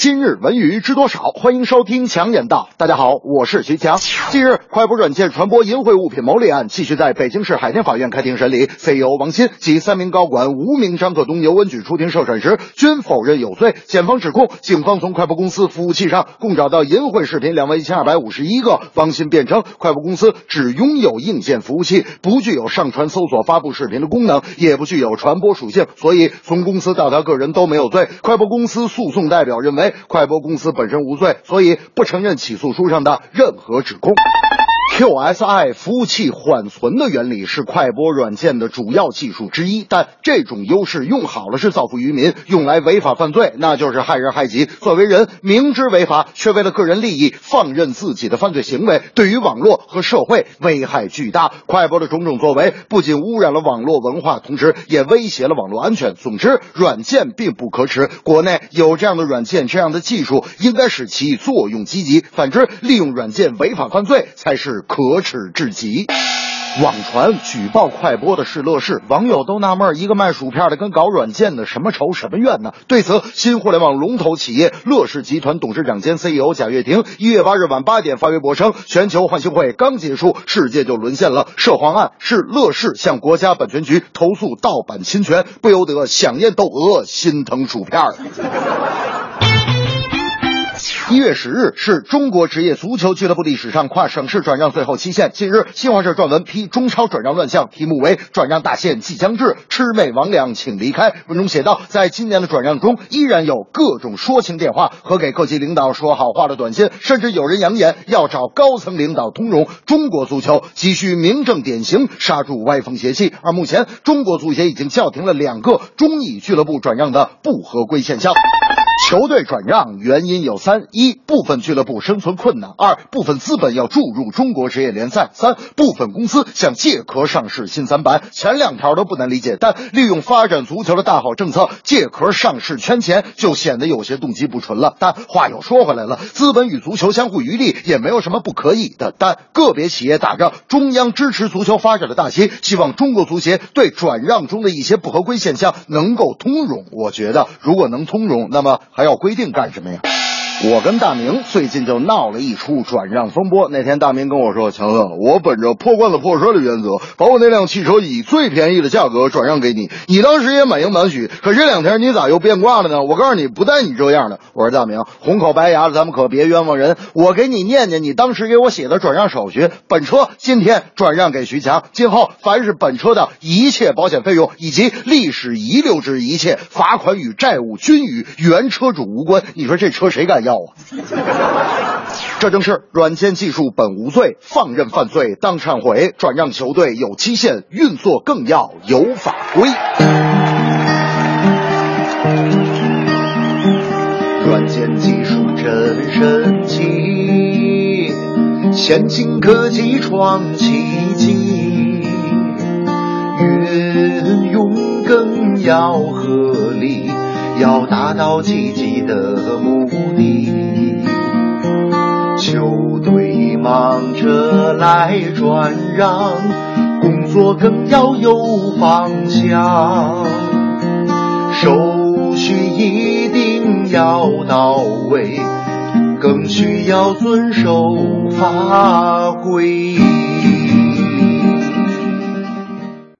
今日文娱知多少？欢迎收听强言道。大家好，我是徐强。近日，快播软件传播淫秽物品牟利案继续在北京市海淀法院开庭审理。CEO 王鑫及三名高管无名张克东、牛文举出庭受审时，均否认有罪。检方指控，警方从快播公司服务器上共找到淫秽视频两万一千二百五十一个。王鑫辩称，快播公司只拥有硬件服务器，不具有上传、搜索、发布视频的功能，也不具有传播属性，所以从公司到他个人都没有罪。快播公司诉讼代表认为。快播公司本身无罪，所以不承认起诉书上的任何指控。QSI 服务器缓存的原理是快播软件的主要技术之一，但这种优势用好了是造福于民，用来违法犯罪那就是害人害己。作为人，明知违法却为了个人利益放任自己的犯罪行为，对于网络和社会危害巨大。快播的种种作为不仅污染了网络文化，同时也威胁了网络安全。总之，软件并不可耻，国内有这样的软件、这样的技术，应该使其作用积极；反之，利用软件违法犯罪才是。可耻至极！网传举报快播的是乐视，网友都纳闷：一个卖薯片的跟搞软件的什么仇什么怨呢？对此，新互联网龙头企业乐视集团董事长兼 CEO 贾跃亭一月八日晚八点发微博称：全球换新会刚结束，世界就沦陷了。涉黄案是乐视向国家版权局投诉盗版侵权，不由得想念窦娥，心疼薯片。一月十日是中国职业足球俱乐部历史上跨省市转让最后期限。近日，新华社撰文批中超转让乱象，题目为“转让大限即将至，魑魅魍魉请离开”。文中写道，在今年的转让中，依然有各种说情电话和给各级领导说好话的短信，甚至有人扬言要找高层领导通融。中国足球急需明正典型，刹住歪风邪气。而目前，中国足协已经叫停了两个中乙俱乐部转让的不合规现象。球队转让原因有三：一部分俱乐部生存困难；二部分资本要注入中国职业联赛；三部分公司想借壳上市新三板。前两条都不难理解，但利用发展足球的大好政策借壳上市圈钱，就显得有些动机不纯了。但话又说回来了，资本与足球相互渔利也没有什么不可以的。但个别企业打着中央支持足球发展的大旗，希望中国足协对转让中的一些不合规现象能够通融。我觉得，如果能通融，那么。还要规定干什么呀？我跟大明最近就闹了一出转让风波。那天大明跟我说：“强子，我本着破罐子破摔的原则，把我那辆汽车以最便宜的价格转让给你。你当时也满应满许。可这两天你咋又变卦了呢？我告诉你，不带你这样的。”我说：“大明，红口白牙的，咱们可别冤枉人。我给你念念你当时给我写的转让手续。本车今天转让给徐强，今后凡是本车的一切保险费用以及历史遗留之一切罚款与债务均与原车主无关。你说这车谁敢要要？”啊！这正是软件技术本无罪，放任犯罪当忏悔。转让球队有期限，运作更要有法规。软件技术真神奇，先进科技创奇迹，运用更要合理。要达到积极的目的，球队忙着来转让，工作更要有方向，手续一定要到位，更需要遵守法规。